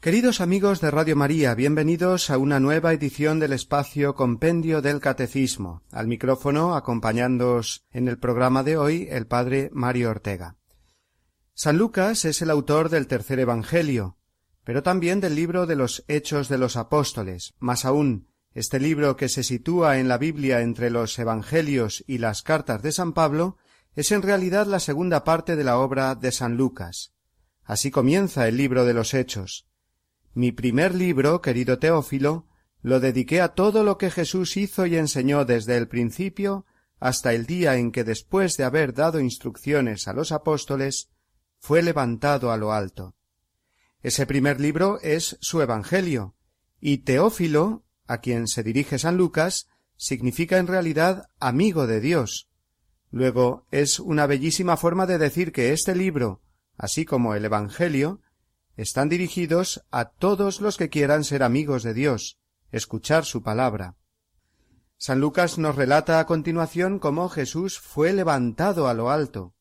Queridos amigos de Radio María, bienvenidos a una nueva edición del espacio Compendio del Catecismo. Al micrófono, acompañándoos en el programa de hoy, el Padre Mario Ortega. San Lucas es el autor del tercer Evangelio, pero también del libro de los Hechos de los Apóstoles. Más aún, este libro que se sitúa en la Biblia entre los Evangelios y las cartas de San Pablo es en realidad la segunda parte de la obra de San Lucas. Así comienza el libro de los Hechos. Mi primer libro, querido Teófilo, lo dediqué a todo lo que Jesús hizo y enseñó desde el principio hasta el día en que después de haber dado instrucciones a los apóstoles, fue levantado a lo alto. Ese primer libro es su Evangelio, y Teófilo, a quien se dirige San Lucas, significa en realidad amigo de Dios. Luego es una bellísima forma de decir que este libro, así como el Evangelio, están dirigidos a todos los que quieran ser amigos de Dios, escuchar su palabra. San Lucas nos relata a continuación cómo Jesús fue levantado a lo alto.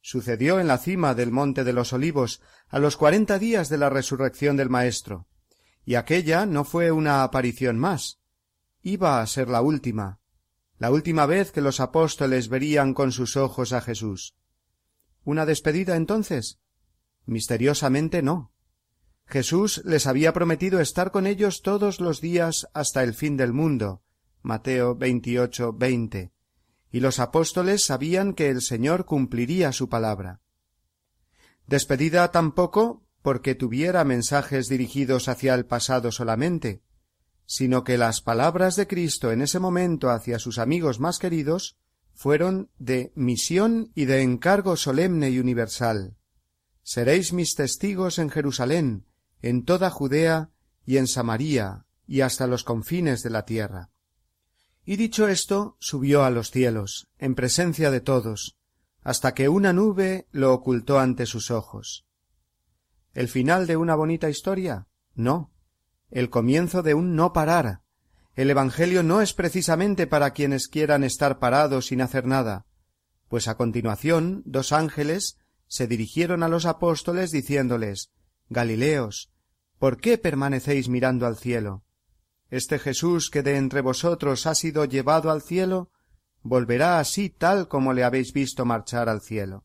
Sucedió en la cima del monte de los olivos, a los cuarenta días de la resurrección del Maestro, y aquella no fue una aparición más, iba a ser la última, la última vez que los apóstoles verían con sus ojos a Jesús. ¿Una despedida entonces? Misteriosamente no. Jesús les había prometido estar con ellos todos los días hasta el fin del mundo. Mateo 28, 20. Y los apóstoles sabían que el Señor cumpliría su palabra. Despedida tampoco porque tuviera mensajes dirigidos hacia el pasado solamente, sino que las palabras de Cristo en ese momento hacia sus amigos más queridos fueron de misión y de encargo solemne y universal. Seréis mis testigos en Jerusalén, en toda Judea y en Samaria, y hasta los confines de la tierra. Y dicho esto, subió a los cielos, en presencia de todos, hasta que una nube lo ocultó ante sus ojos. ¿El final de una bonita historia? No. El comienzo de un no parar. El Evangelio no es precisamente para quienes quieran estar parados sin hacer nada, pues a continuación dos ángeles se dirigieron a los apóstoles diciéndoles Galileos, ¿por qué permanecéis mirando al cielo? Este Jesús que de entre vosotros ha sido llevado al cielo, volverá así tal como le habéis visto marchar al cielo.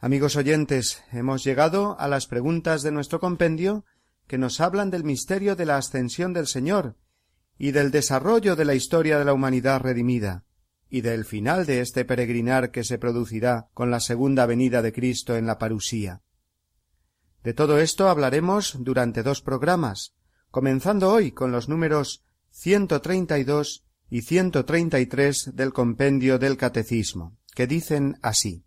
Amigos oyentes, hemos llegado a las preguntas de nuestro compendio que nos hablan del misterio de la ascensión del Señor y del desarrollo de la historia de la humanidad redimida y del final de este peregrinar que se producirá con la segunda venida de Cristo en la parusía. De todo esto hablaremos durante dos programas, comenzando hoy con los números 132 y 133 del compendio del Catecismo, que dicen así.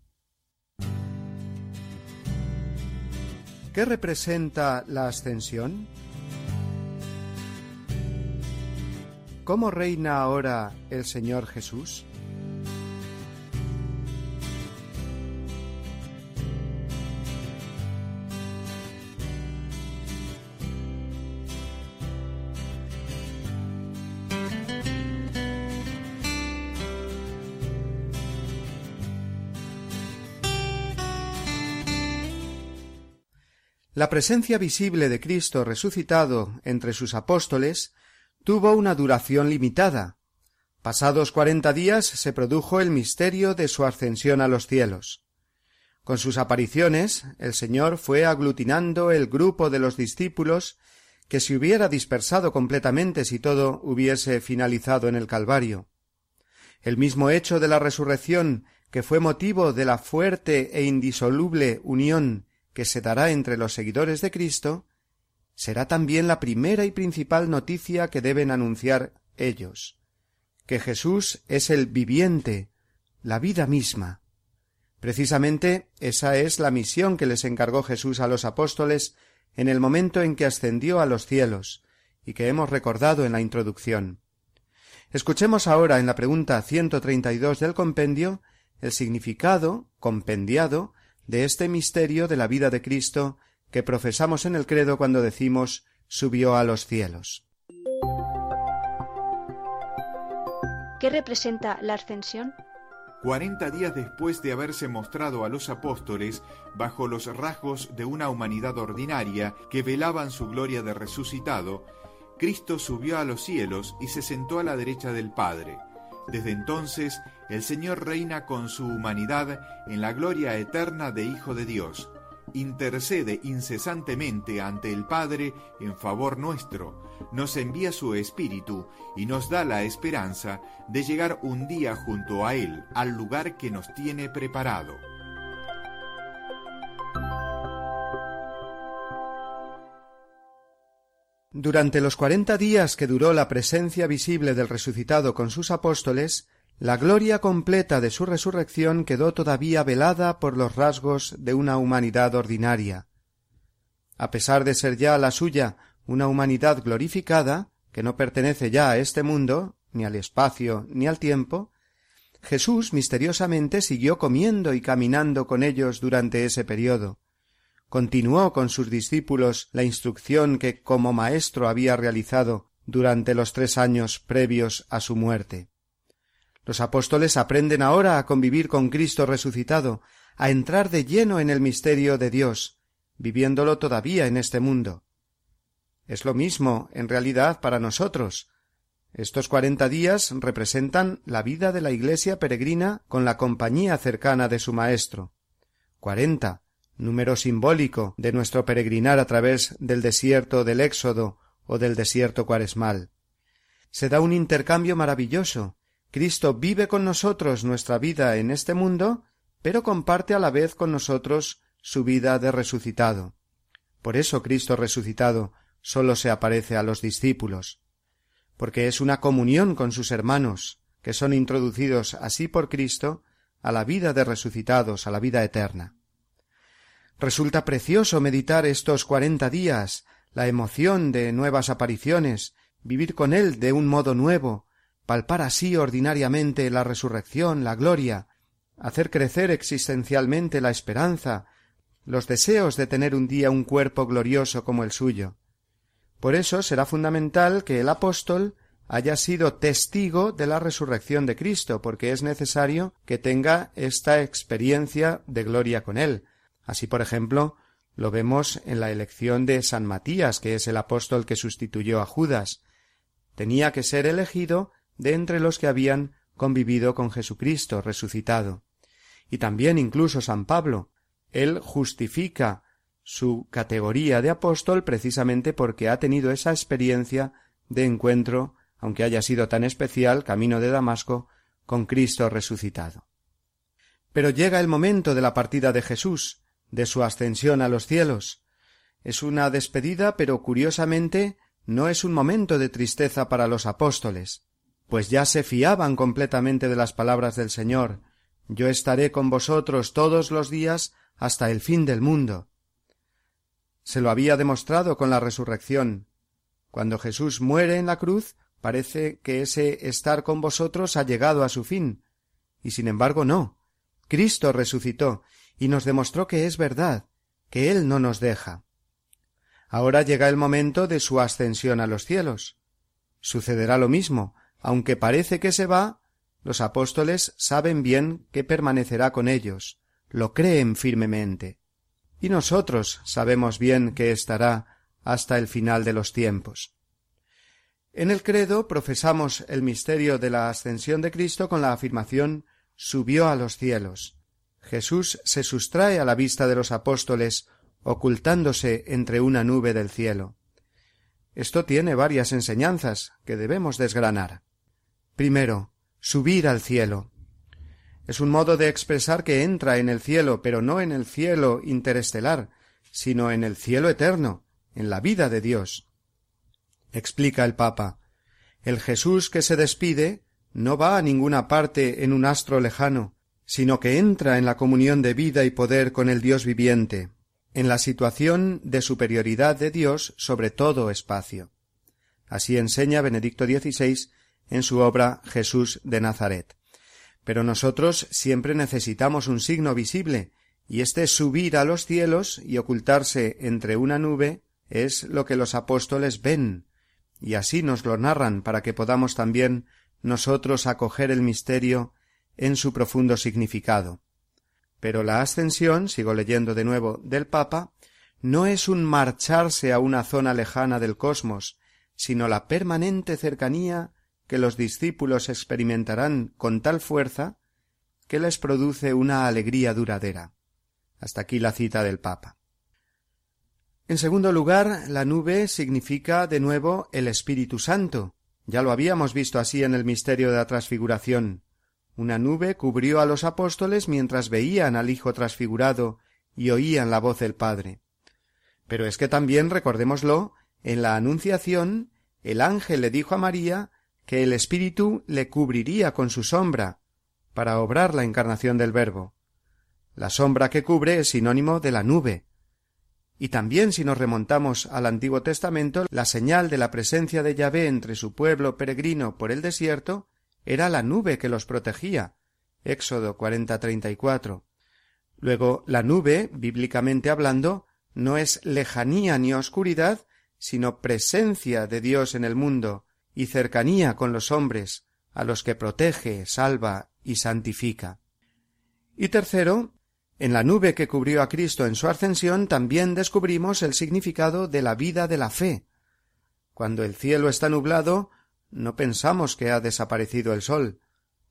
¿Qué representa la ascensión? ¿Cómo reina ahora el Señor Jesús? La presencia visible de Cristo resucitado entre sus apóstoles tuvo una duración limitada. Pasados cuarenta días se produjo el misterio de su ascensión a los cielos. Con sus apariciones el Señor fue aglutinando el grupo de los discípulos que se hubiera dispersado completamente si todo hubiese finalizado en el Calvario. El mismo hecho de la resurrección, que fue motivo de la fuerte e indisoluble unión que se dará entre los seguidores de Cristo, será también la primera y principal noticia que deben anunciar ellos, que Jesús es el viviente, la vida misma. Precisamente esa es la misión que les encargó Jesús a los apóstoles en el momento en que ascendió a los cielos, y que hemos recordado en la introducción. Escuchemos ahora en la pregunta 132 del compendio el significado compendiado de este misterio de la vida de Cristo que profesamos en el credo cuando decimos subió a los cielos. ¿Qué representa la ascensión? Cuarenta días después de haberse mostrado a los apóstoles bajo los rasgos de una humanidad ordinaria que velaban su gloria de resucitado, Cristo subió a los cielos y se sentó a la derecha del Padre. Desde entonces, el Señor reina con su humanidad en la gloria eterna de Hijo de Dios. Intercede incesantemente ante el Padre en favor nuestro, nos envía su Espíritu y nos da la esperanza de llegar un día junto a Él al lugar que nos tiene preparado. Durante los cuarenta días que duró la presencia visible del resucitado con sus apóstoles, la gloria completa de su resurrección quedó todavía velada por los rasgos de una humanidad ordinaria. A pesar de ser ya la suya una humanidad glorificada, que no pertenece ya a este mundo, ni al espacio, ni al tiempo, Jesús misteriosamente siguió comiendo y caminando con ellos durante ese periodo. Continuó con sus discípulos la instrucción que como maestro había realizado durante los tres años previos a su muerte. Los apóstoles aprenden ahora a convivir con Cristo resucitado, a entrar de lleno en el misterio de Dios, viviéndolo todavía en este mundo. Es lo mismo, en realidad, para nosotros. Estos cuarenta días representan la vida de la Iglesia peregrina con la compañía cercana de su Maestro. Cuarenta, número simbólico de nuestro peregrinar a través del desierto del Éxodo o del desierto cuaresmal. Se da un intercambio maravilloso. Cristo vive con nosotros nuestra vida en este mundo, pero comparte a la vez con nosotros su vida de resucitado. Por eso Cristo resucitado sólo se aparece a los discípulos, porque es una comunión con sus hermanos, que son introducidos así por Cristo a la vida de resucitados, a la vida eterna. Resulta precioso meditar estos cuarenta días, la emoción de nuevas apariciones, vivir con Él de un modo nuevo, palpar así ordinariamente la resurrección, la gloria, hacer crecer existencialmente la esperanza, los deseos de tener un día un cuerpo glorioso como el suyo. Por eso será fundamental que el apóstol haya sido testigo de la resurrección de Cristo, porque es necesario que tenga esta experiencia de gloria con él. Así, por ejemplo, lo vemos en la elección de San Matías, que es el apóstol que sustituyó a Judas. Tenía que ser elegido de entre los que habían convivido con Jesucristo resucitado. Y también incluso San Pablo. Él justifica su categoría de apóstol precisamente porque ha tenido esa experiencia de encuentro, aunque haya sido tan especial, camino de Damasco, con Cristo resucitado. Pero llega el momento de la partida de Jesús, de su ascensión a los cielos. Es una despedida, pero curiosamente no es un momento de tristeza para los apóstoles, pues ya se fiaban completamente de las palabras del Señor Yo estaré con vosotros todos los días hasta el fin del mundo. Se lo había demostrado con la resurrección. Cuando Jesús muere en la cruz, parece que ese estar con vosotros ha llegado a su fin. Y sin embargo no. Cristo resucitó y nos demostró que es verdad, que Él no nos deja. Ahora llega el momento de su ascensión a los cielos. Sucederá lo mismo, aunque parece que se va, los apóstoles saben bien que permanecerá con ellos, lo creen firmemente y nosotros sabemos bien que estará hasta el final de los tiempos. En el credo profesamos el misterio de la ascensión de Cristo con la afirmación subió a los cielos. Jesús se sustrae a la vista de los apóstoles, ocultándose entre una nube del cielo. Esto tiene varias enseñanzas que debemos desgranar. Primero, subir al cielo. Es un modo de expresar que entra en el cielo, pero no en el cielo interestelar, sino en el cielo eterno, en la vida de Dios. Explica el Papa. El Jesús que se despide no va a ninguna parte en un astro lejano, sino que entra en la comunión de vida y poder con el Dios viviente, en la situación de superioridad de Dios sobre todo espacio. Así enseña Benedicto XVI en su obra Jesús de Nazaret. Pero nosotros siempre necesitamos un signo visible, y este subir a los cielos y ocultarse entre una nube es lo que los apóstoles ven, y así nos lo narran para que podamos también nosotros acoger el misterio en su profundo significado. Pero la ascensión, sigo leyendo de nuevo del Papa, no es un marcharse a una zona lejana del cosmos, sino la permanente cercanía que los discípulos experimentarán con tal fuerza que les produce una alegría duradera. Hasta aquí la cita del Papa. En segundo lugar, la nube significa de nuevo el Espíritu Santo. Ya lo habíamos visto así en el misterio de la transfiguración. Una nube cubrió a los apóstoles mientras veían al Hijo transfigurado y oían la voz del Padre. Pero es que también, recordémoslo, en la Anunciación, el ángel le dijo a María que el Espíritu le cubriría con su sombra, para obrar la encarnación del Verbo. La sombra que cubre es sinónimo de la nube, y también si nos remontamos al Antiguo Testamento, la señal de la presencia de Yahvé entre su pueblo peregrino por el desierto era la nube que los protegía. Éxodo 40-34. Luego, la nube, bíblicamente hablando, no es lejanía ni oscuridad, sino presencia de Dios en el mundo y cercanía con los hombres, a los que protege, salva y santifica. Y tercero, en la nube que cubrió a Cristo en su ascensión también descubrimos el significado de la vida de la fe. Cuando el cielo está nublado, no pensamos que ha desaparecido el sol.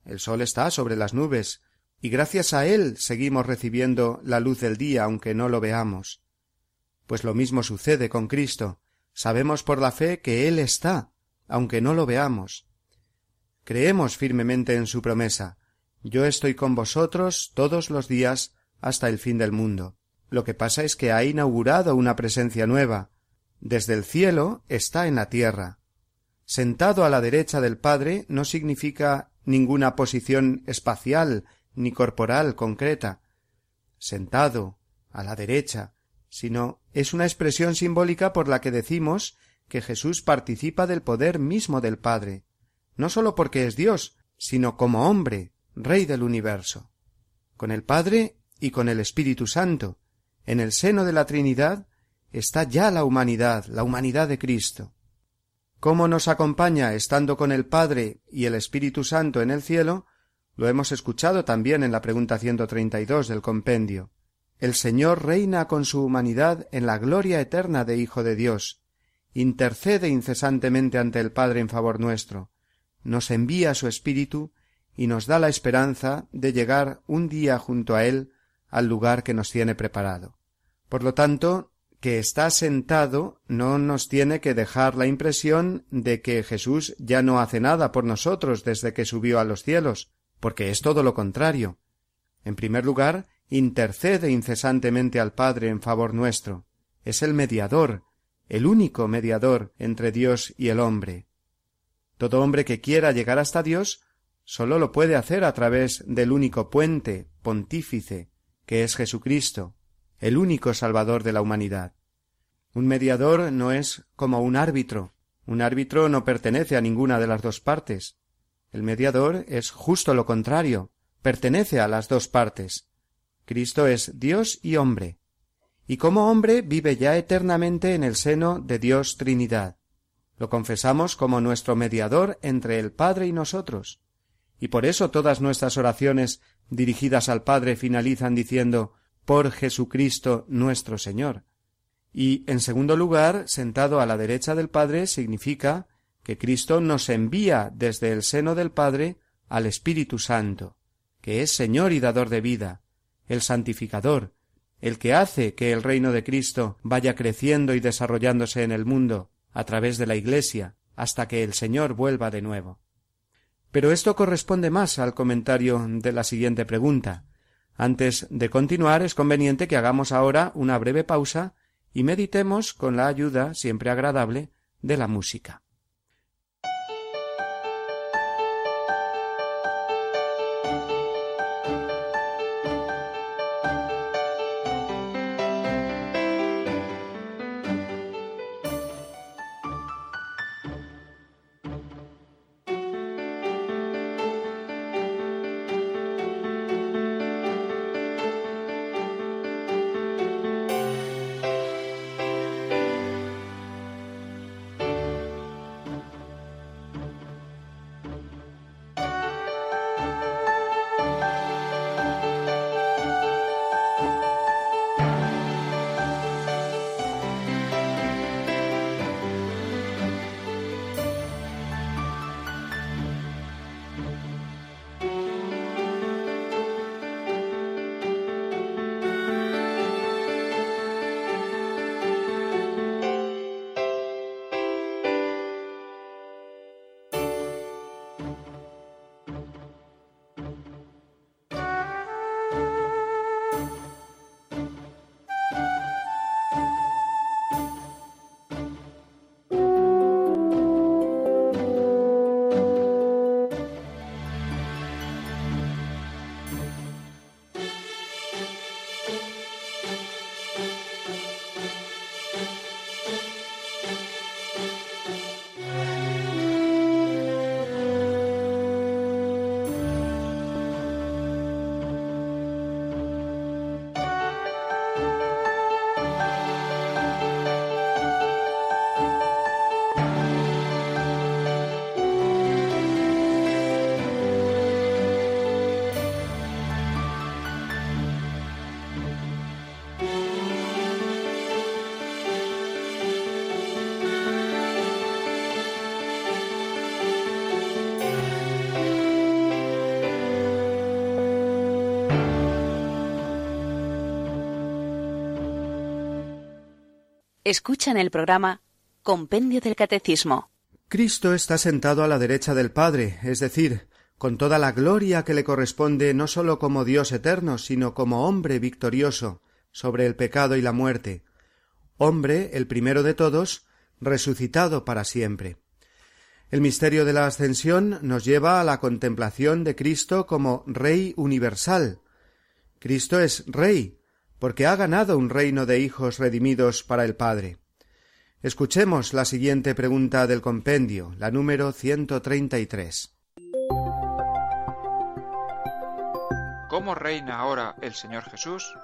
El sol está sobre las nubes, y gracias a él seguimos recibiendo la luz del día aunque no lo veamos. Pues lo mismo sucede con Cristo. Sabemos por la fe que Él está, aunque no lo veamos. Creemos firmemente en su promesa. Yo estoy con vosotros todos los días hasta el fin del mundo. Lo que pasa es que ha inaugurado una presencia nueva. Desde el cielo está en la tierra. Sentado a la derecha del Padre no significa ninguna posición espacial ni corporal concreta. Sentado a la derecha, sino es una expresión simbólica por la que decimos que Jesús participa del poder mismo del Padre, no sólo porque es Dios, sino como hombre, Rey del universo. Con el Padre y con el Espíritu Santo. En el seno de la Trinidad está ya la humanidad, la humanidad de Cristo. ¿Cómo nos acompaña estando con el Padre y el Espíritu Santo en el cielo? Lo hemos escuchado también en la pregunta 132 del compendio. El Señor reina con su humanidad en la gloria eterna de Hijo de Dios, intercede incesantemente ante el Padre en favor nuestro, nos envía su Espíritu y nos da la esperanza de llegar un día junto a Él al lugar que nos tiene preparado. Por lo tanto, que está sentado no nos tiene que dejar la impresión de que Jesús ya no hace nada por nosotros desde que subió a los cielos, porque es todo lo contrario. En primer lugar, intercede incesantemente al Padre en favor nuestro. Es el mediador, el único mediador entre Dios y el hombre. Todo hombre que quiera llegar hasta Dios sólo lo puede hacer a través del único puente, pontífice, que es Jesucristo, el único Salvador de la humanidad. Un mediador no es como un árbitro. Un árbitro no pertenece a ninguna de las dos partes. El mediador es justo lo contrario, pertenece a las dos partes. Cristo es Dios y hombre, y como hombre vive ya eternamente en el seno de Dios Trinidad. Lo confesamos como nuestro mediador entre el Padre y nosotros, y por eso todas nuestras oraciones dirigidas al Padre finalizan diciendo por Jesucristo nuestro Señor. Y, en segundo lugar, sentado a la derecha del Padre significa que Cristo nos envía desde el seno del Padre al Espíritu Santo, que es Señor y dador de vida, el santificador, el que hace que el reino de Cristo vaya creciendo y desarrollándose en el mundo a través de la Iglesia hasta que el Señor vuelva de nuevo. Pero esto corresponde más al comentario de la siguiente pregunta. Antes de continuar es conveniente que hagamos ahora una breve pausa y meditemos con la ayuda siempre agradable de la música. Escuchan el programa Compendio del Catecismo. Cristo está sentado a la derecha del Padre, es decir, con toda la gloria que le corresponde no sólo como Dios eterno, sino como hombre victorioso sobre el pecado y la muerte, hombre, el primero de todos, resucitado para siempre. El misterio de la ascensión nos lleva a la contemplación de Cristo como Rey universal. Cristo es Rey, porque ha ganado un reino de hijos redimidos para el Padre. Escuchemos la siguiente pregunta del compendio, la número 133. ¿Cómo reina ahora el Señor Jesús?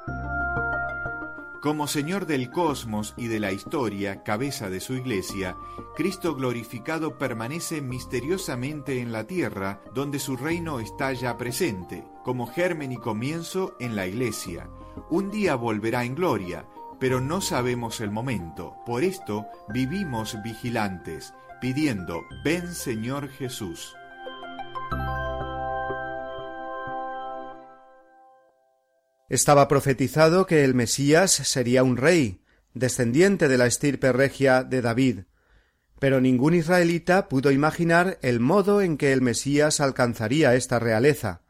Como Señor del cosmos y de la historia, cabeza de su iglesia, Cristo glorificado permanece misteriosamente en la tierra, donde su reino está ya presente, como germen y comienzo en la iglesia. Un día volverá en gloria, pero no sabemos el momento. Por esto vivimos vigilantes, pidiendo, ven Señor Jesús. Estaba profetizado que el Mesías sería un rey, descendiente de la estirpe regia de David, pero ningún israelita pudo imaginar el modo en que el Mesías alcanzaría esta realeza,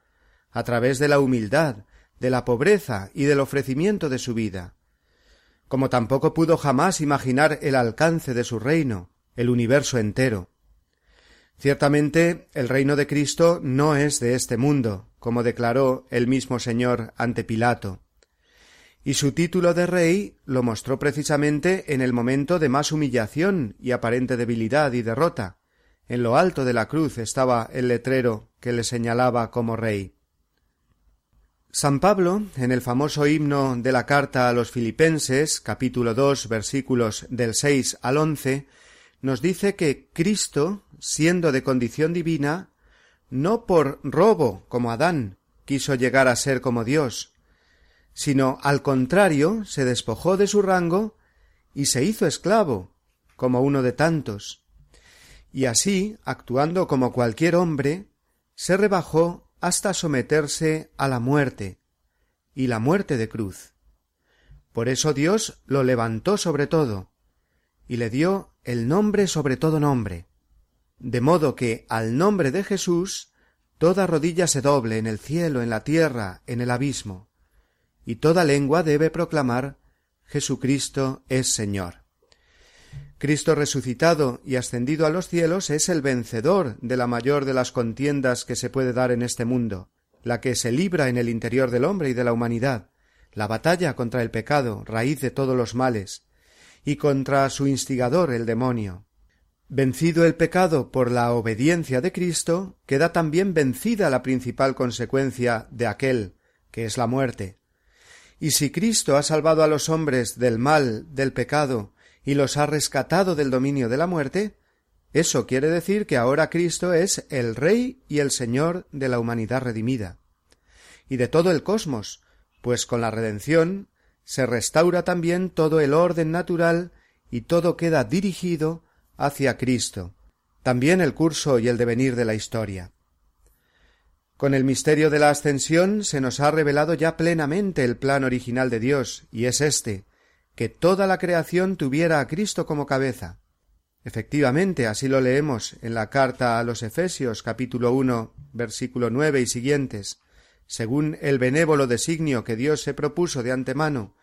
a través de la humildad, de la pobreza y del ofrecimiento de su vida, como tampoco pudo jamás imaginar el alcance de su reino, el universo entero. Ciertamente el reino de Cristo no es de este mundo, como declaró el mismo Señor ante Pilato. Y su título de rey lo mostró precisamente en el momento de más humillación y aparente debilidad y derrota. En lo alto de la cruz estaba el letrero que le señalaba como rey. San Pablo, en el famoso himno de la carta a los Filipenses, capítulo dos, versículos del seis al once, nos dice que Cristo, siendo de condición divina, no por robo como Adán quiso llegar a ser como Dios, sino al contrario se despojó de su rango y se hizo esclavo, como uno de tantos, y así, actuando como cualquier hombre, se rebajó hasta someterse a la muerte, y la muerte de cruz. Por eso Dios lo levantó sobre todo, y le dio el nombre sobre todo nombre, de modo que al nombre de Jesús toda rodilla se doble en el cielo, en la tierra, en el abismo, y toda lengua debe proclamar Jesucristo es Señor. Cristo resucitado y ascendido a los cielos es el vencedor de la mayor de las contiendas que se puede dar en este mundo, la que se libra en el interior del hombre y de la humanidad, la batalla contra el pecado, raíz de todos los males, y contra su instigador el demonio. Vencido el pecado por la obediencia de Cristo, queda también vencida la principal consecuencia de aquel, que es la muerte. Y si Cristo ha salvado a los hombres del mal, del pecado, y los ha rescatado del dominio de la muerte, eso quiere decir que ahora Cristo es el Rey y el Señor de la humanidad redimida, y de todo el cosmos, pues con la redención se restaura también todo el orden natural y todo queda dirigido hacia Cristo, también el curso y el devenir de la historia. Con el misterio de la ascensión se nos ha revelado ya plenamente el plan original de Dios, y es éste, que toda la creación tuviera a Cristo como cabeza. Efectivamente, así lo leemos en la carta a los Efesios capítulo uno versículo nueve y siguientes, según el benévolo designio que Dios se propuso de antemano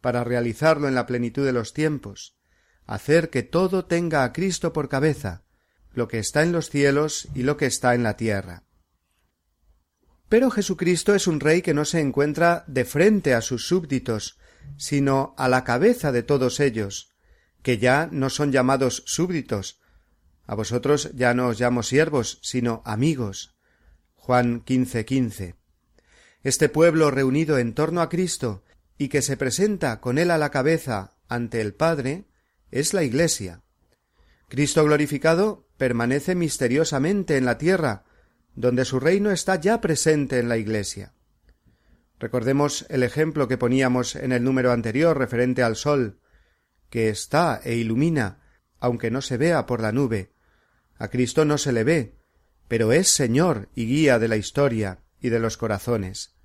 para realizarlo en la plenitud de los tiempos, hacer que todo tenga a Cristo por cabeza, lo que está en los cielos y lo que está en la tierra. Pero Jesucristo es un rey que no se encuentra de frente a sus súbditos, sino a la cabeza de todos ellos, que ya no son llamados súbditos. A vosotros ya no os llamo siervos, sino amigos. Juan quince quince. Este pueblo reunido en torno a Cristo y que se presenta con él a la cabeza ante el Padre, es la Iglesia. Cristo glorificado permanece misteriosamente en la tierra, donde su reino está ya presente en la Iglesia. Recordemos el ejemplo que poníamos en el número anterior referente al sol, que está e ilumina, aunque no se vea por la nube. A Cristo no se le ve, pero es Señor y guía de la historia y de los corazones.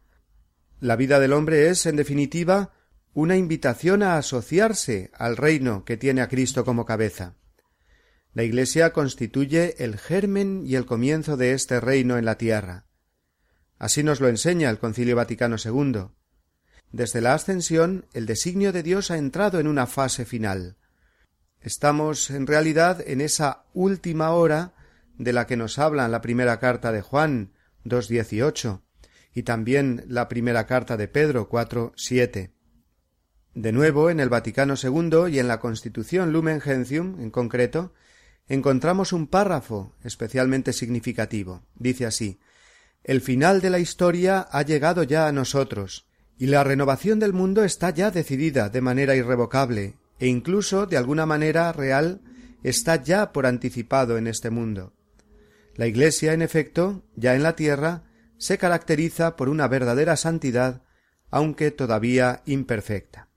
La vida del hombre es, en definitiva, una invitación a asociarse al reino que tiene a Cristo como cabeza. La Iglesia constituye el germen y el comienzo de este reino en la tierra. Así nos lo enseña el Concilio Vaticano II. Desde la ascensión, el designio de Dios ha entrado en una fase final. Estamos, en realidad, en esa última hora de la que nos habla la primera carta de Juan 2.18 y también la primera carta de Pedro 4.7. De nuevo, en el Vaticano II y en la Constitución Lumen Gentium, en concreto, encontramos un párrafo especialmente significativo. Dice así El final de la historia ha llegado ya a nosotros, y la renovación del mundo está ya decidida de manera irrevocable, e incluso de alguna manera real está ya por anticipado en este mundo. La Iglesia, en efecto, ya en la tierra, se caracteriza por una verdadera santidad, aunque todavía imperfecta.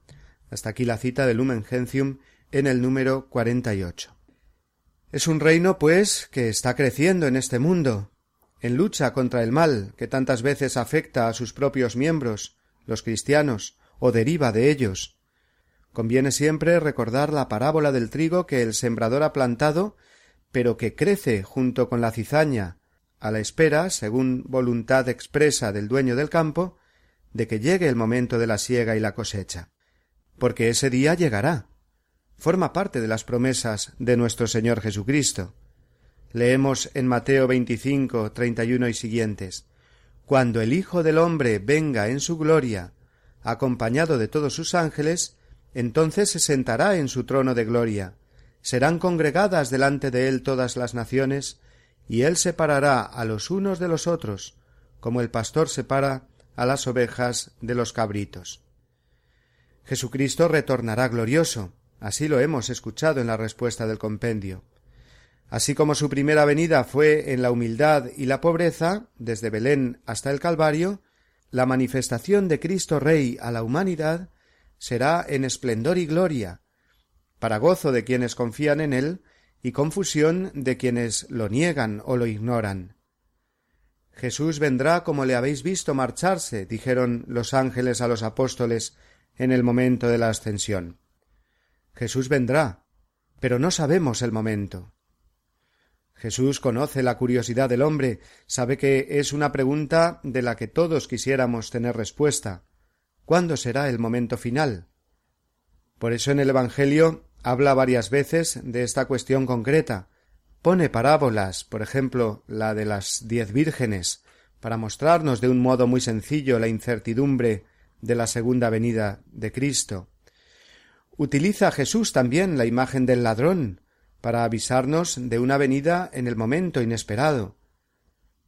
Hasta aquí la cita de Lumen Gentium en el número 48. Es un reino, pues, que está creciendo en este mundo, en lucha contra el mal que tantas veces afecta a sus propios miembros, los cristianos, o deriva de ellos. Conviene siempre recordar la parábola del trigo que el sembrador ha plantado, pero que crece junto con la cizaña, a la espera, según voluntad expresa del dueño del campo, de que llegue el momento de la siega y la cosecha porque ese día llegará. Forma parte de las promesas de nuestro Señor Jesucristo. Leemos en Mateo 25, 31 y siguientes. Cuando el Hijo del hombre venga en su gloria, acompañado de todos sus ángeles, entonces se sentará en su trono de gloria. Serán congregadas delante de él todas las naciones, y él separará a los unos de los otros, como el pastor separa a las ovejas de los cabritos. Jesucristo retornará glorioso. Así lo hemos escuchado en la respuesta del compendio. Así como su primera venida fue en la humildad y la pobreza, desde Belén hasta el Calvario, la manifestación de Cristo Rey a la humanidad será en esplendor y gloria, para gozo de quienes confían en él y confusión de quienes lo niegan o lo ignoran. Jesús vendrá como le habéis visto marcharse, dijeron los ángeles a los apóstoles en el momento de la ascensión. Jesús vendrá, pero no sabemos el momento. Jesús conoce la curiosidad del hombre, sabe que es una pregunta de la que todos quisiéramos tener respuesta. ¿Cuándo será el momento final? Por eso en el Evangelio habla varias veces de esta cuestión concreta. Pone parábolas, por ejemplo, la de las diez vírgenes, para mostrarnos de un modo muy sencillo la incertidumbre de la segunda venida de Cristo. Utiliza Jesús también la imagen del ladrón para avisarnos de una venida en el momento inesperado.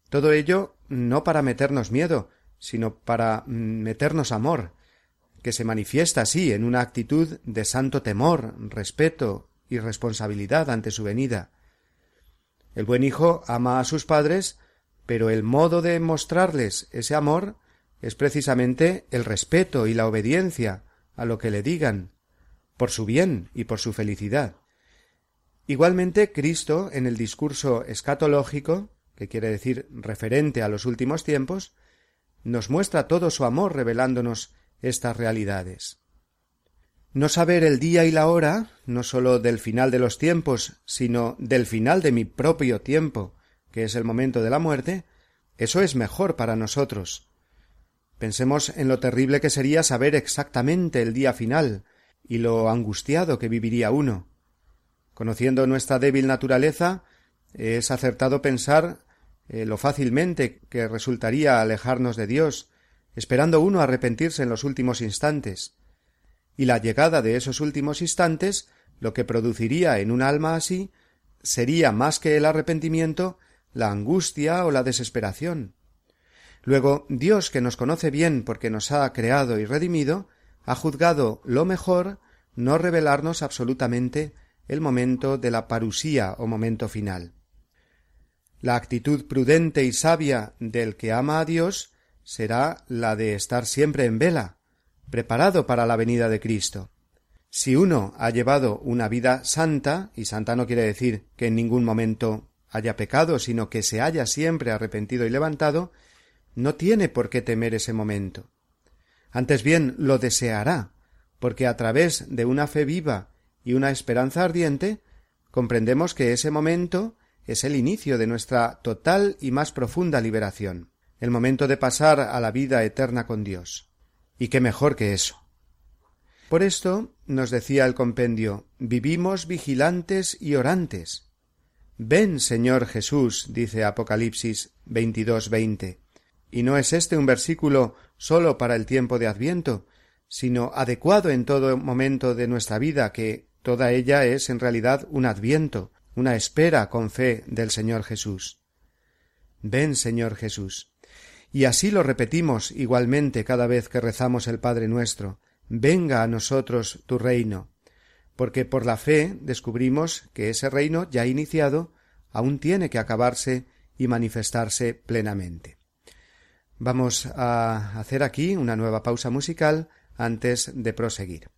Todo ello no para meternos miedo, sino para meternos amor, que se manifiesta así en una actitud de santo temor, respeto y responsabilidad ante su venida. El buen hijo ama a sus padres, pero el modo de mostrarles ese amor es precisamente el respeto y la obediencia a lo que le digan, por su bien y por su felicidad. Igualmente, Cristo, en el discurso escatológico, que quiere decir referente a los últimos tiempos, nos muestra todo su amor revelándonos estas realidades. No saber el día y la hora, no sólo del final de los tiempos, sino del final de mi propio tiempo, que es el momento de la muerte, eso es mejor para nosotros, Pensemos en lo terrible que sería saber exactamente el día final y lo angustiado que viviría uno. Conociendo nuestra débil naturaleza, es acertado pensar eh, lo fácilmente que resultaría alejarnos de Dios, esperando uno arrepentirse en los últimos instantes. Y la llegada de esos últimos instantes, lo que produciría en un alma así, sería más que el arrepentimiento, la angustia o la desesperación. Luego, Dios, que nos conoce bien porque nos ha creado y redimido, ha juzgado lo mejor no revelarnos absolutamente el momento de la parusía o momento final. La actitud prudente y sabia del que ama a Dios será la de estar siempre en vela, preparado para la venida de Cristo. Si uno ha llevado una vida santa, y santa no quiere decir que en ningún momento haya pecado, sino que se haya siempre arrepentido y levantado, no tiene por qué temer ese momento. Antes bien lo deseará, porque a través de una fe viva y una esperanza ardiente comprendemos que ese momento es el inicio de nuestra total y más profunda liberación, el momento de pasar a la vida eterna con Dios. Y qué mejor que eso. Por esto nos decía el compendio vivimos vigilantes y orantes. Ven, Señor Jesús, dice Apocalipsis 22:20. Y no es este un versículo sólo para el tiempo de Adviento, sino adecuado en todo momento de nuestra vida, que toda ella es en realidad un adviento, una espera con fe del Señor Jesús. Ven, Señor Jesús. Y así lo repetimos igualmente cada vez que rezamos el Padre nuestro. Venga a nosotros tu reino. Porque por la fe descubrimos que ese reino ya iniciado aún tiene que acabarse y manifestarse plenamente. Vamos a hacer aquí una nueva pausa musical antes de proseguir.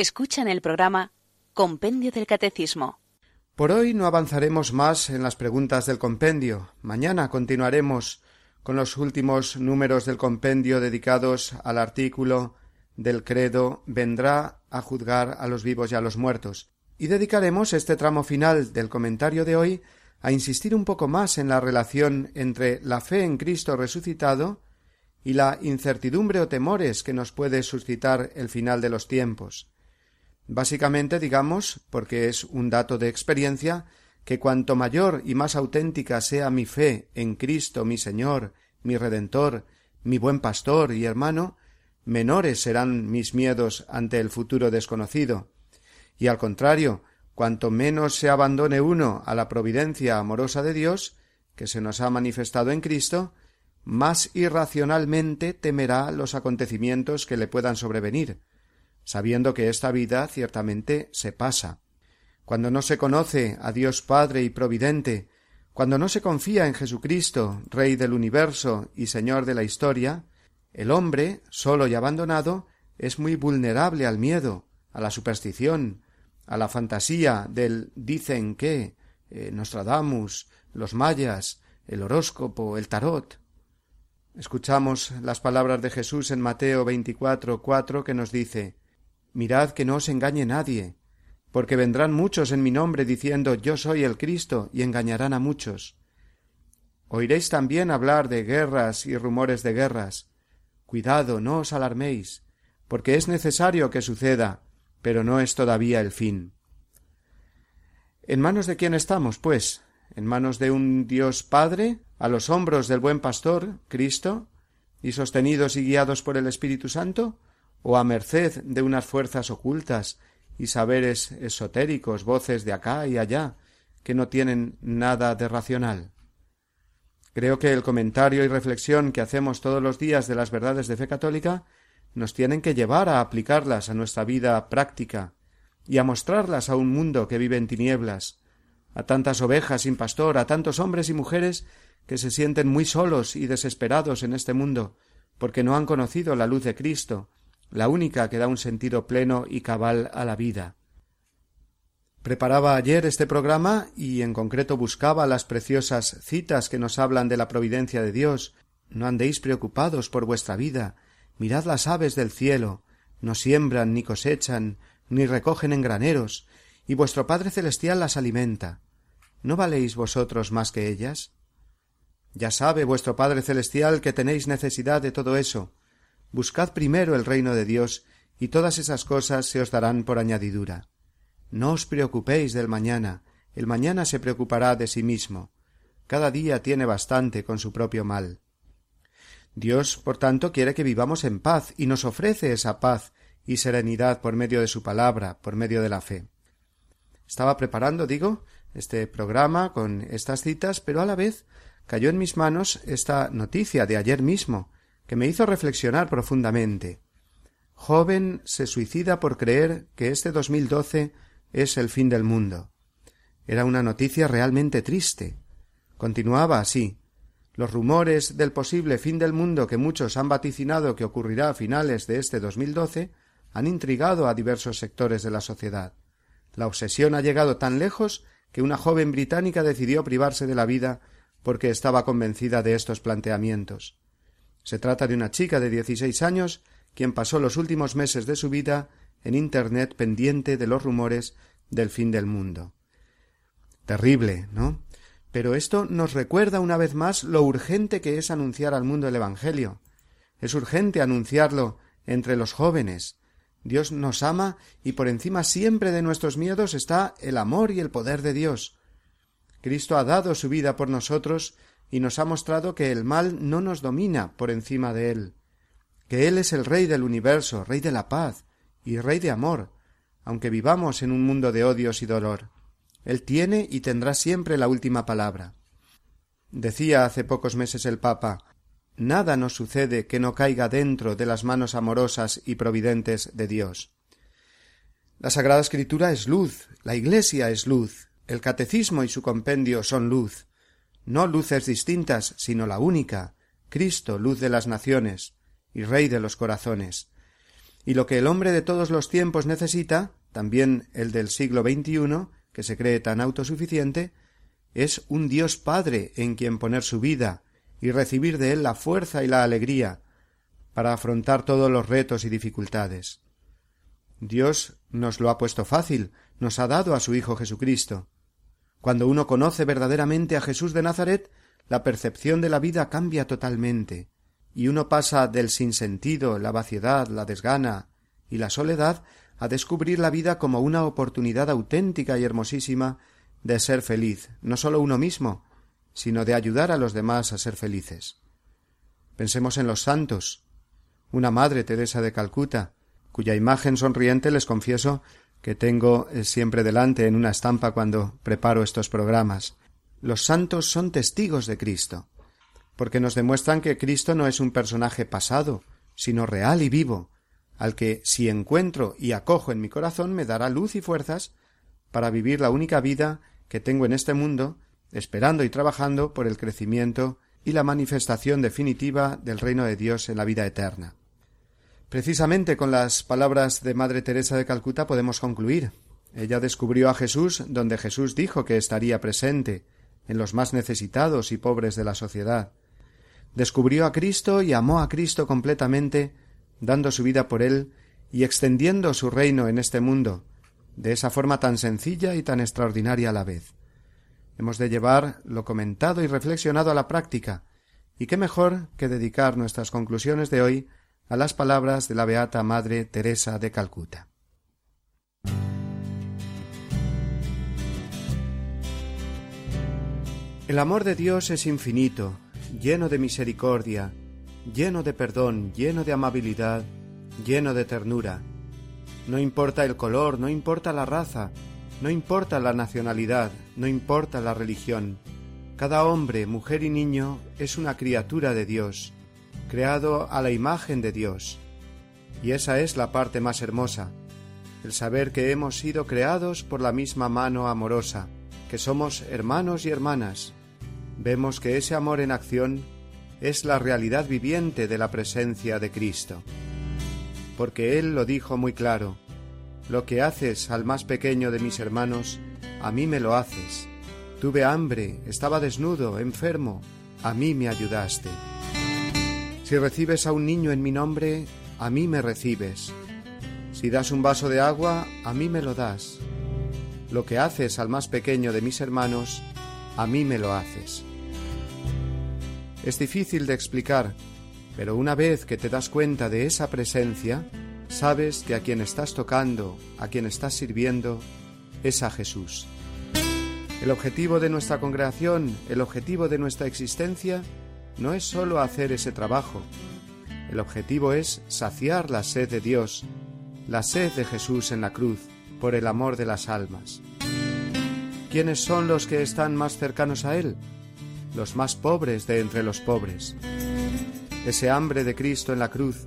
Escuchan el programa Compendio del Catecismo. Por hoy no avanzaremos más en las preguntas del compendio. Mañana continuaremos con los últimos números del compendio dedicados al artículo del credo vendrá a juzgar a los vivos y a los muertos. Y dedicaremos este tramo final del comentario de hoy a insistir un poco más en la relación entre la fe en Cristo resucitado y la incertidumbre o temores que nos puede suscitar el final de los tiempos. Básicamente, digamos, porque es un dato de experiencia, que cuanto mayor y más auténtica sea mi fe en Cristo mi Señor, mi Redentor, mi buen pastor y hermano, menores serán mis miedos ante el futuro desconocido. Y al contrario, cuanto menos se abandone uno a la providencia amorosa de Dios, que se nos ha manifestado en Cristo, más irracionalmente temerá los acontecimientos que le puedan sobrevenir, sabiendo que esta vida ciertamente se pasa. Cuando no se conoce a Dios Padre y Providente, cuando no se confía en Jesucristo, Rey del universo y Señor de la historia, El hombre, solo y abandonado, es muy vulnerable al miedo, a la superstición, a la fantasía del dicen que, eh, Nostradamus, los mayas, el horóscopo, el tarot. Escuchamos las palabras de Jesús en Mateo 24, cuatro que nos dice Mirad que no os engañe nadie, porque vendrán muchos en mi nombre diciendo Yo soy el Cristo, y engañarán a muchos. Oiréis también hablar de guerras y rumores de guerras. Cuidado, no os alarméis, porque es necesario que suceda, pero no es todavía el fin. ¿En manos de quién estamos, pues? ¿En manos de un Dios Padre, a los hombros del buen pastor, Cristo, y sostenidos y guiados por el Espíritu Santo? ¿O a merced de unas fuerzas ocultas y saberes esotéricos, voces de acá y allá, que no tienen nada de racional? Creo que el comentario y reflexión que hacemos todos los días de las verdades de fe católica nos tienen que llevar a aplicarlas a nuestra vida práctica y a mostrarlas a un mundo que vive en tinieblas, a tantas ovejas sin pastor, a tantos hombres y mujeres que se sienten muy solos y desesperados en este mundo, porque no han conocido la luz de Cristo, la única que da un sentido pleno y cabal a la vida. Preparaba ayer este programa y en concreto buscaba las preciosas citas que nos hablan de la providencia de Dios. No andéis preocupados por vuestra vida. Mirad las aves del cielo. No siembran, ni cosechan, ni recogen en graneros, y vuestro Padre Celestial las alimenta. ¿No valéis vosotros más que ellas? Ya sabe vuestro Padre Celestial que tenéis necesidad de todo eso. Buscad primero el reino de Dios, y todas esas cosas se os darán por añadidura. No os preocupéis del mañana, el mañana se preocupará de sí mismo. Cada día tiene bastante con su propio mal. Dios, por tanto, quiere que vivamos en paz y nos ofrece esa paz y serenidad por medio de su palabra, por medio de la fe. Estaba preparando, digo, este programa con estas citas, pero a la vez cayó en mis manos esta noticia de ayer mismo, que me hizo reflexionar profundamente. Joven se suicida por creer que este 2012 es el fin del mundo. Era una noticia realmente triste. Continuaba así. Los rumores del posible fin del mundo que muchos han vaticinado que ocurrirá a finales de este 2012 han intrigado a diversos sectores de la sociedad. La obsesión ha llegado tan lejos que una joven británica decidió privarse de la vida porque estaba convencida de estos planteamientos. Se trata de una chica de dieciséis años quien pasó los últimos meses de su vida en Internet pendiente de los rumores del fin del mundo. Terrible, ¿no? Pero esto nos recuerda una vez más lo urgente que es anunciar al mundo el Evangelio. Es urgente anunciarlo entre los jóvenes. Dios nos ama y por encima siempre de nuestros miedos está el amor y el poder de Dios. Cristo ha dado su vida por nosotros y nos ha mostrado que el mal no nos domina por encima de él, que Él es el Rey del universo, Rey de la paz, y Rey de amor, aunque vivamos en un mundo de odios y dolor. Él tiene y tendrá siempre la última palabra. Decía hace pocos meses el Papa Nada nos sucede que no caiga dentro de las manos amorosas y providentes de Dios. La Sagrada Escritura es luz, la Iglesia es luz, el Catecismo y su compendio son luz, no luces distintas, sino la única, Cristo, luz de las naciones y Rey de los corazones. Y lo que el hombre de todos los tiempos necesita, también el del siglo XXI, que se cree tan autosuficiente, es un Dios Padre en quien poner su vida y recibir de él la fuerza y la alegría para afrontar todos los retos y dificultades. Dios nos lo ha puesto fácil, nos ha dado a su Hijo Jesucristo. Cuando uno conoce verdaderamente a Jesús de Nazaret, la percepción de la vida cambia totalmente y uno pasa del sinsentido, la vaciedad, la desgana y la soledad a descubrir la vida como una oportunidad auténtica y hermosísima de ser feliz, no sólo uno mismo, sino de ayudar a los demás a ser felices. Pensemos en los santos. Una madre Teresa de Calcuta, cuya imagen sonriente les confieso que tengo eh, siempre delante en una estampa cuando preparo estos programas. Los santos son testigos de Cristo porque nos demuestran que Cristo no es un personaje pasado, sino real y vivo, al que si encuentro y acojo en mi corazón me dará luz y fuerzas para vivir la única vida que tengo en este mundo, esperando y trabajando por el crecimiento y la manifestación definitiva del reino de Dios en la vida eterna. Precisamente con las palabras de Madre Teresa de Calcuta podemos concluir. Ella descubrió a Jesús donde Jesús dijo que estaría presente, en los más necesitados y pobres de la sociedad. Descubrió a Cristo y amó a Cristo completamente, dando su vida por él y extendiendo su reino en este mundo, de esa forma tan sencilla y tan extraordinaria a la vez. Hemos de llevar lo comentado y reflexionado a la práctica, y qué mejor que dedicar nuestras conclusiones de hoy a las palabras de la Beata Madre Teresa de Calcuta. El amor de Dios es infinito, lleno de misericordia, lleno de perdón, lleno de amabilidad, lleno de ternura. No importa el color, no importa la raza, no importa la nacionalidad, no importa la religión. Cada hombre, mujer y niño es una criatura de Dios, creado a la imagen de Dios. Y esa es la parte más hermosa, el saber que hemos sido creados por la misma mano amorosa, que somos hermanos y hermanas. Vemos que ese amor en acción es la realidad viviente de la presencia de Cristo. Porque Él lo dijo muy claro, lo que haces al más pequeño de mis hermanos, a mí me lo haces. Tuve hambre, estaba desnudo, enfermo, a mí me ayudaste. Si recibes a un niño en mi nombre, a mí me recibes. Si das un vaso de agua, a mí me lo das. Lo que haces al más pequeño de mis hermanos, a mí me lo haces. Es difícil de explicar, pero una vez que te das cuenta de esa presencia, sabes que a quien estás tocando, a quien estás sirviendo, es a Jesús. El objetivo de nuestra congregación, el objetivo de nuestra existencia, no es sólo hacer ese trabajo. El objetivo es saciar la sed de Dios, la sed de Jesús en la cruz, por el amor de las almas. ¿Quiénes son los que están más cercanos a Él? Los más pobres de entre los pobres. Ese hambre de Cristo en la cruz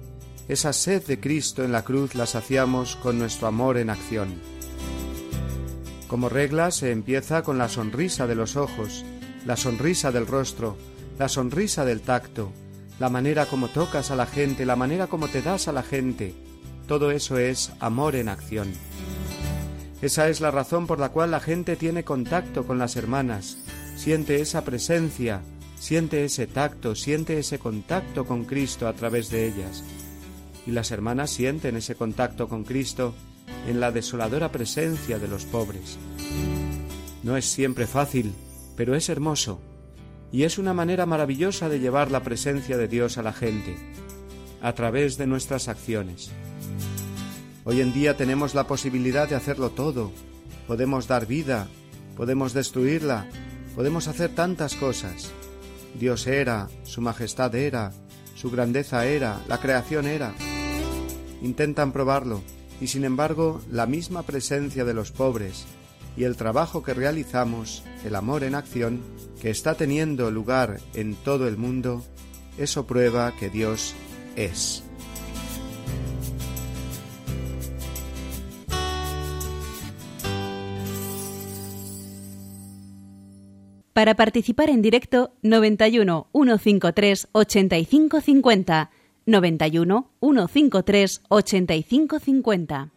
esa sed de Cristo en la cruz la saciamos con nuestro amor en acción. Como regla se empieza con la sonrisa de los ojos, la sonrisa del rostro, la sonrisa del tacto, la manera como tocas a la gente, la manera como te das a la gente. Todo eso es amor en acción. Esa es la razón por la cual la gente tiene contacto con las hermanas, siente esa presencia, siente ese tacto, siente ese contacto con Cristo a través de ellas y las hermanas sienten ese contacto con Cristo en la desoladora presencia de los pobres. No es siempre fácil, pero es hermoso, y es una manera maravillosa de llevar la presencia de Dios a la gente, a través de nuestras acciones. Hoy en día tenemos la posibilidad de hacerlo todo. Podemos dar vida, podemos destruirla, podemos hacer tantas cosas. Dios era, su majestad era, su grandeza era, la creación era intentan probarlo, y sin embargo la misma presencia de los pobres y el trabajo que realizamos, el amor en acción, que está teniendo lugar en todo el mundo, eso prueba que Dios es. Para participar en directo, 91 153 8550 91 153 8550.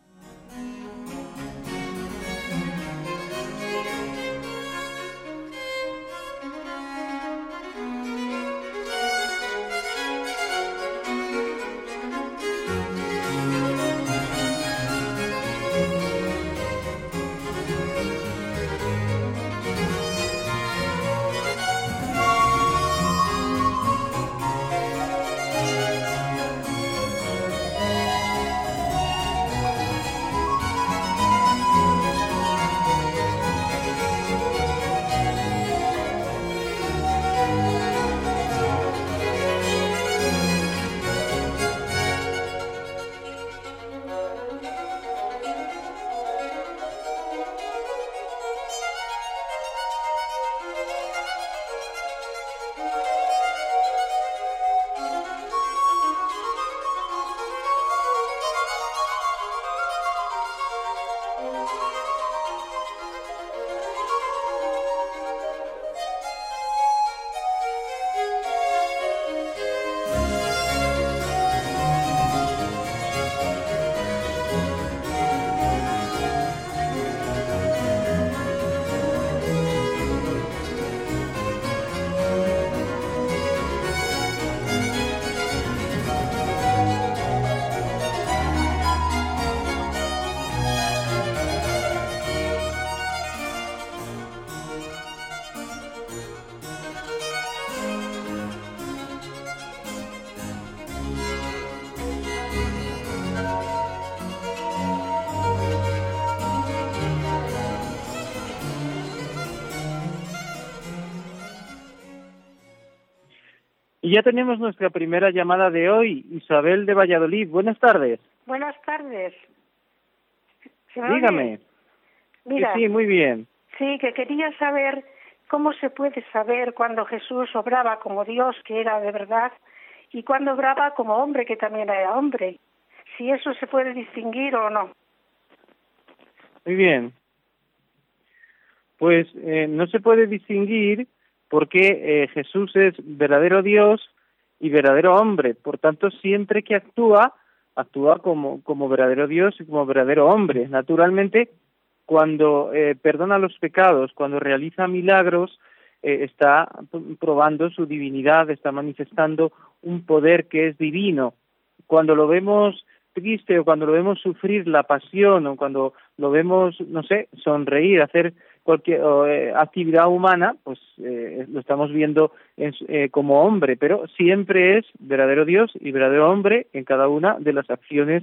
Y ya tenemos nuestra primera llamada de hoy, Isabel de Valladolid. Buenas tardes. Buenas tardes. Dígame. Mira, sí, muy bien. Sí, que quería saber cómo se puede saber cuando Jesús obraba como Dios, que era de verdad, y cuando obraba como hombre, que también era hombre. Si eso se puede distinguir o no. Muy bien. Pues eh, no se puede distinguir porque eh, Jesús es verdadero Dios y verdadero hombre. Por tanto, siempre que actúa, actúa como, como verdadero Dios y como verdadero hombre. Naturalmente, cuando eh, perdona los pecados, cuando realiza milagros, eh, está probando su divinidad, está manifestando un poder que es divino. Cuando lo vemos triste o cuando lo vemos sufrir la pasión o cuando lo vemos, no sé, sonreír, hacer cualquier eh, actividad humana, pues eh, lo estamos viendo eh, como hombre, pero siempre es verdadero Dios y verdadero hombre en cada una de las acciones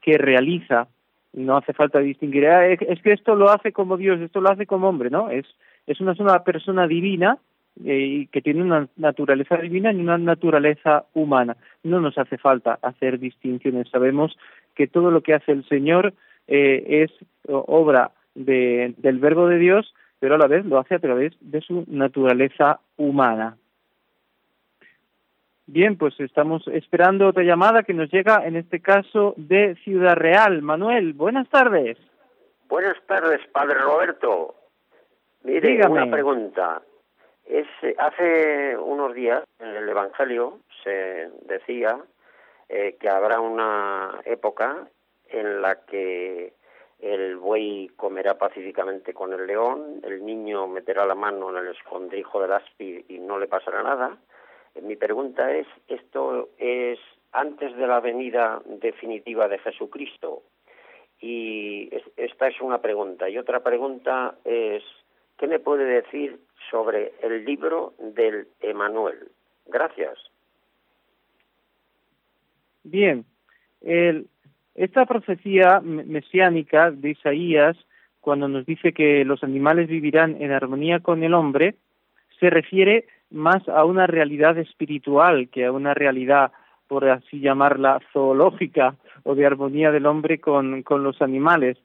que realiza. No hace falta distinguir, ah, es que esto lo hace como Dios, esto lo hace como hombre, ¿no? Es, es una persona divina y que tiene una naturaleza divina y una naturaleza humana. No nos hace falta hacer distinciones. Sabemos que todo lo que hace el Señor es obra de, del verbo de Dios, pero a la vez lo hace a través de su naturaleza humana. Bien, pues estamos esperando otra llamada que nos llega, en este caso, de Ciudad Real. Manuel, buenas tardes. Buenas tardes, Padre Roberto. Mire, una pregunta. Es, hace unos días en el Evangelio se decía eh, que habrá una época en la que el buey comerá pacíficamente con el león, el niño meterá la mano en el escondrijo del aspi y no le pasará nada. Mi pregunta es, ¿esto es antes de la venida definitiva de Jesucristo? Y esta es una pregunta. Y otra pregunta es, ¿qué me puede decir sobre el libro del Emanuel? Gracias. Bien, el, esta profecía mesiánica de Isaías, cuando nos dice que los animales vivirán en armonía con el hombre, se refiere más a una realidad espiritual que a una realidad, por así llamarla, zoológica o de armonía del hombre con, con los animales.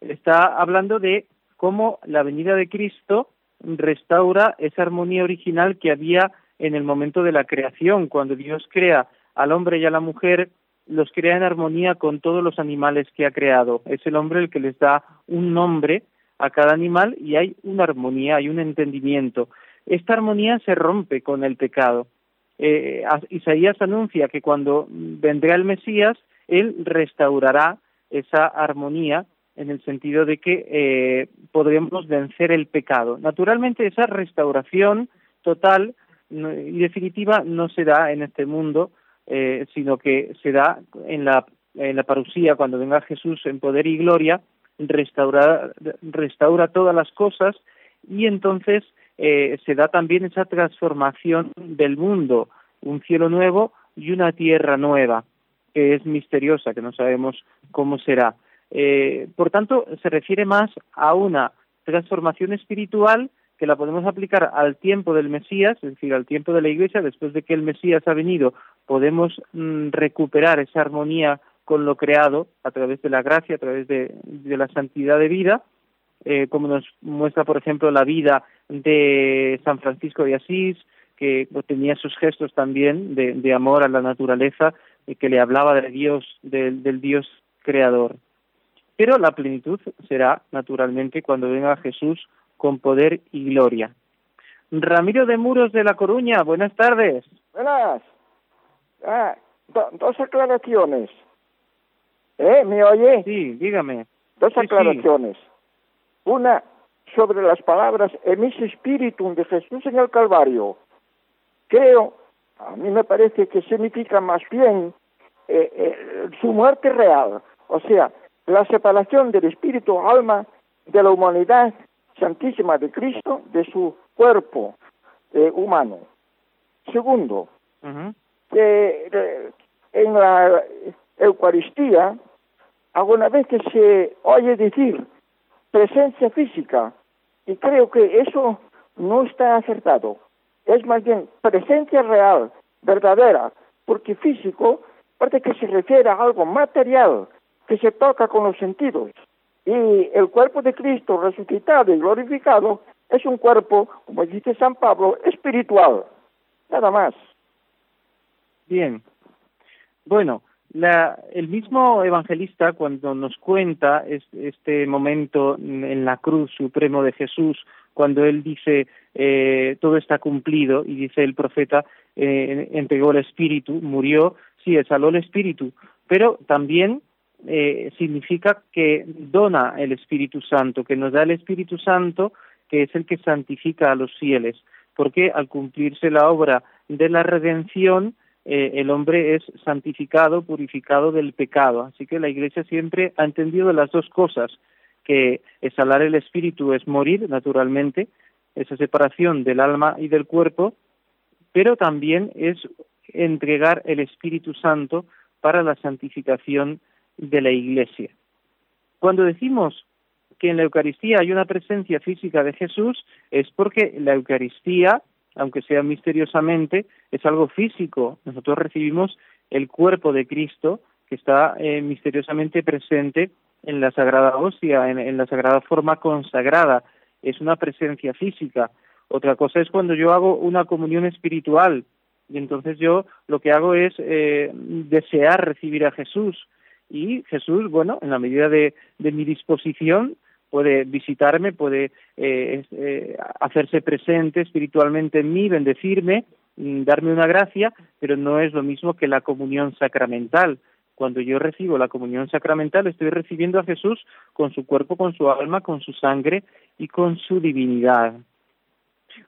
Está hablando de cómo la venida de Cristo restaura esa armonía original que había en el momento de la creación, cuando Dios crea al hombre y a la mujer los crea en armonía con todos los animales que ha creado. Es el hombre el que les da un nombre a cada animal y hay una armonía, hay un entendimiento. Esta armonía se rompe con el pecado. Eh, Isaías anuncia que cuando vendrá el Mesías, él restaurará esa armonía en el sentido de que eh, podremos vencer el pecado. Naturalmente, esa restauración total y definitiva no se da en este mundo, eh, sino que se da en la, en la parusía, cuando venga Jesús en poder y gloria, restaura, restaura todas las cosas y entonces eh, se da también esa transformación del mundo, un cielo nuevo y una tierra nueva, que es misteriosa, que no sabemos cómo será. Eh, por tanto, se refiere más a una transformación espiritual que la podemos aplicar al tiempo del Mesías, es decir, al tiempo de la Iglesia, después de que el Mesías ha venido, podemos mm, recuperar esa armonía con lo creado a través de la gracia, a través de, la santidad de vida, eh, como nos muestra, por ejemplo, la vida de San Francisco de Asís, que tenía sus gestos también de, amor a la naturaleza y que le hablaba de Dios, del Dios creador. Pero la plenitud será, naturalmente, cuando venga Jesús con poder y gloria. Ramiro de Muros de La Coruña, buenas tardes. Buenas. Ah, dos aclaraciones. ¿Eh? ¿Me oye? Sí, dígame. Dos aclaraciones. Una sobre las palabras emis espíritu de Jesús en el Calvario. Creo, a mí me parece que significa más bien eh, eh, su muerte real, o sea, la separación del espíritu alma de la humanidad Santísima de Cristo de su cuerpo eh, humano. Segundo, que eh, en la Eucaristía alguna vez que se oye decir presencia física y creo que eso no está acertado. Es más bien presencia real verdadera, porque físico parece que se refiere a algo material que se toca con los sentidos. Y el cuerpo de Cristo resucitado y glorificado es un cuerpo, como dice San Pablo, espiritual. Nada más. Bien. Bueno, la, el mismo evangelista cuando nos cuenta este momento en la cruz supremo de Jesús, cuando él dice eh, todo está cumplido y dice el profeta eh, entregó el espíritu, murió, sí, exhaló el espíritu, pero también eh, significa que dona el Espíritu Santo, que nos da el Espíritu Santo, que es el que santifica a los fieles, porque al cumplirse la obra de la redención, eh, el hombre es santificado, purificado del pecado. Así que la Iglesia siempre ha entendido las dos cosas, que exhalar el espíritu es morir, naturalmente, esa separación del alma y del cuerpo, pero también es entregar el Espíritu Santo para la santificación de la Iglesia. Cuando decimos que en la Eucaristía hay una presencia física de Jesús, es porque la Eucaristía aunque sea misteriosamente, es algo físico. Nosotros recibimos el cuerpo de Cristo que está eh, misteriosamente presente en la Sagrada Hostia, en, la Sagrada Forma consagrada. Es una presencia física. Otra cosa es cuando yo hago una comunión espiritual y entonces yo lo que hago es eh, desear recibir a Jesús y Jesús, bueno, en la medida de mi disposición, puede visitarme, puede eh, eh, hacerse presente espiritualmente en mí, bendecirme, mm, darme una gracia, pero no es lo mismo que la comunión sacramental. Cuando yo recibo la comunión sacramental, estoy recibiendo a Jesús con su cuerpo, con su alma, con su sangre y con su divinidad.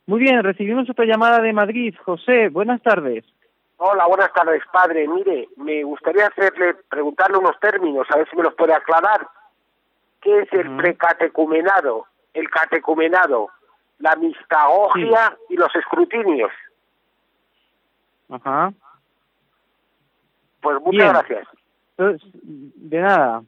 Muy bien, recibimos otra llamada de Madrid. José, buenas tardes. Hola, buenas tardes, padre. Mire, me gustaría hacerle, preguntarle unos términos, a ver si me los puede aclarar. ¿Qué es el precatecumenado? El catecumenado, la mistagogia y los escrutinios. Ajá. Pues muchas gracias. de nada.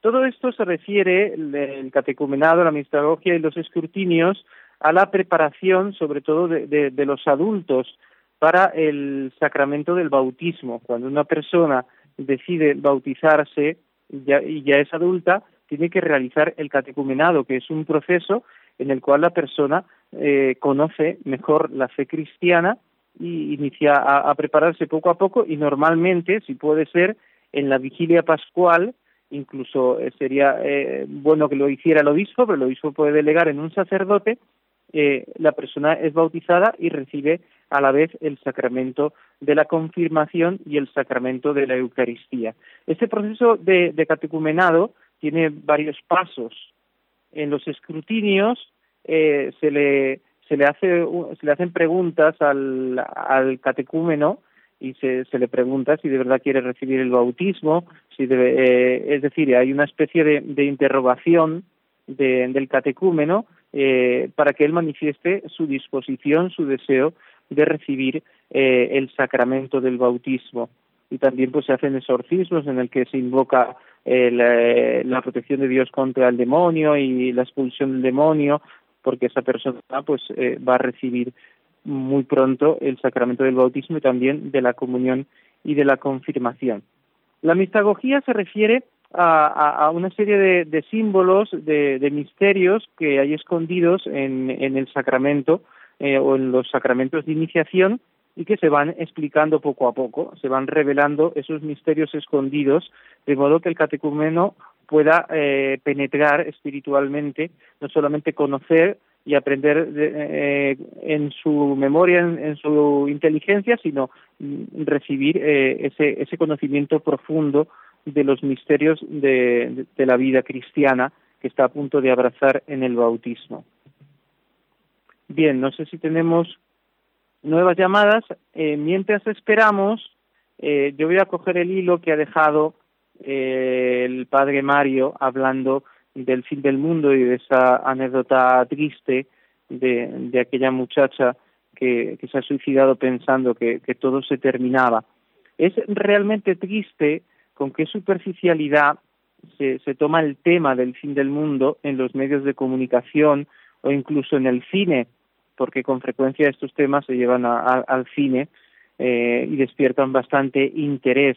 Todo esto se refiere, el catecumenado, la mistagogia y los escrutinios, a la preparación, sobre todo de, de, los adultos, para el sacramento del bautismo. Cuando una persona decide bautizarse, y ya es adulta, tiene que realizar el catecumenado, que es un proceso en el cual la persona eh, conoce mejor la fe cristiana y inicia a, prepararse poco a poco y normalmente, si puede ser, en la vigilia pascual, incluso eh, sería eh, bueno que lo hiciera el obispo, pero el obispo puede delegar en un sacerdote, la persona es bautizada y recibe a la vez el sacramento de la confirmación y el sacramento de la Eucaristía. Este proceso de, catecumenado tiene varios pasos. En los escrutinios eh, se, le, se, le hace, se le hacen preguntas al, al catecúmeno y se, se, le pregunta si de verdad quiere recibir el bautismo, si debe, eh, es decir, hay una especie de, de interrogación del catecúmeno eh, para que él manifieste su disposición, su deseo de recibir eh, el sacramento del bautismo. Y también pues se hacen exorcismos en el que se invoca eh, la, protección de Dios contra el demonio y la expulsión del demonio, porque esa persona pues eh, va a recibir muy pronto el sacramento del bautismo y también de la comunión y de la confirmación. La mistagogía se refiere a, una serie de, símbolos, de, misterios que hay escondidos en el sacramento eh, o en los sacramentos de iniciación y que se van explicando poco a poco, se van revelando esos misterios escondidos, de modo que el catecúmeno pueda eh, penetrar espiritualmente, no solamente conocer y aprender eh, en su memoria, en, su inteligencia, sino mm, recibir ese, ese conocimiento profundo de los misterios de la vida cristiana que está a punto de abrazar en el bautismo. Bien, no sé si tenemos nuevas llamadas. Eh, mientras esperamos, eh, yo voy a coger el hilo que ha dejado eh, el padre Mario hablando del fin del mundo y de esa anécdota triste de, aquella muchacha que, se ha suicidado pensando que todo se terminaba. Es realmente triste con qué superficialidad se, se toma el tema del fin del mundo en los medios de comunicación o incluso en el cine porque con frecuencia estos temas se llevan al cine eh, y despiertan bastante interés.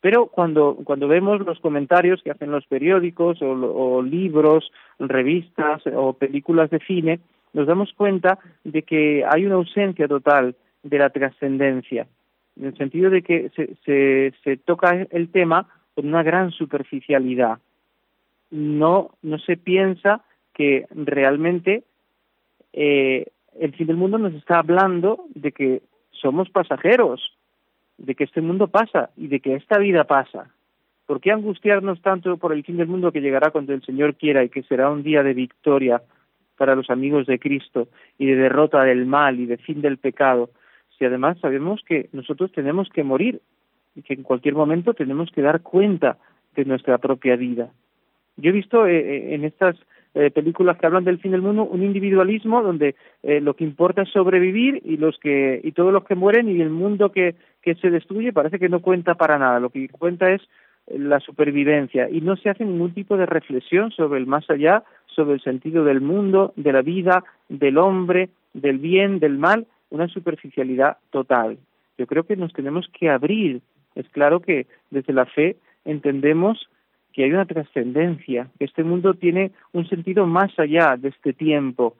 Pero cuando, cuando vemos los comentarios que hacen los periódicos o, libros, revistas o películas de cine, nos damos cuenta de que hay una ausencia total de la trascendencia, en el sentido de que se, se, se toca el tema con una gran superficialidad. No, no se piensa que realmente eh, el fin del mundo nos está hablando de que somos pasajeros, de que este mundo pasa y de que esta vida pasa. ¿Por qué angustiarnos tanto por el fin del mundo que llegará cuando el Señor quiera y que será un día de victoria para los amigos de Cristo y de derrota del mal y de fin del pecado? Si además sabemos que nosotros tenemos que morir y que en cualquier momento tenemos que dar cuenta de nuestra propia vida. Yo he visto eh, eh, en estas eh, películas que hablan del fin del mundo, un individualismo donde eh, lo que importa es sobrevivir y los que y todos los que mueren y el mundo que, que se destruye parece que no cuenta para nada. Lo que cuenta es la supervivencia y no se hace ningún tipo de reflexión sobre el más allá, sobre el sentido del mundo, de la vida, del hombre, del bien, del mal, una superficialidad total. Yo creo que nos tenemos que abrir. Es claro que desde la fe entendemos que hay una trascendencia, que este mundo tiene un sentido más allá de este tiempo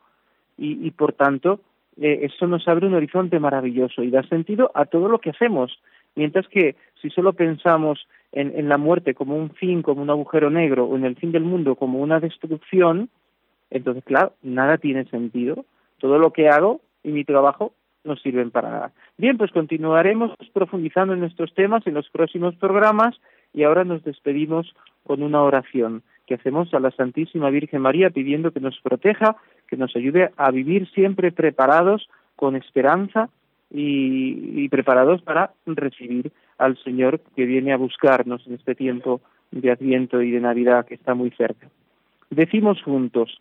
y, y por tanto eh, eso nos abre un horizonte maravilloso y da sentido a todo lo que hacemos, mientras que si solo pensamos en, en la muerte como un fin, como un agujero negro o en el fin del mundo como una destrucción, entonces claro, nada tiene sentido. Todo lo que hago y mi trabajo no sirven para nada. Bien, pues continuaremos profundizando en estos temas en los próximos programas y ahora nos despedimos con una oración que hacemos a la Santísima Virgen María pidiendo que nos proteja, que nos ayude a vivir siempre preparados con esperanza y, preparados para recibir al Señor que viene a buscarnos en este tiempo de Adviento y de Navidad que está muy cerca. Decimos juntos,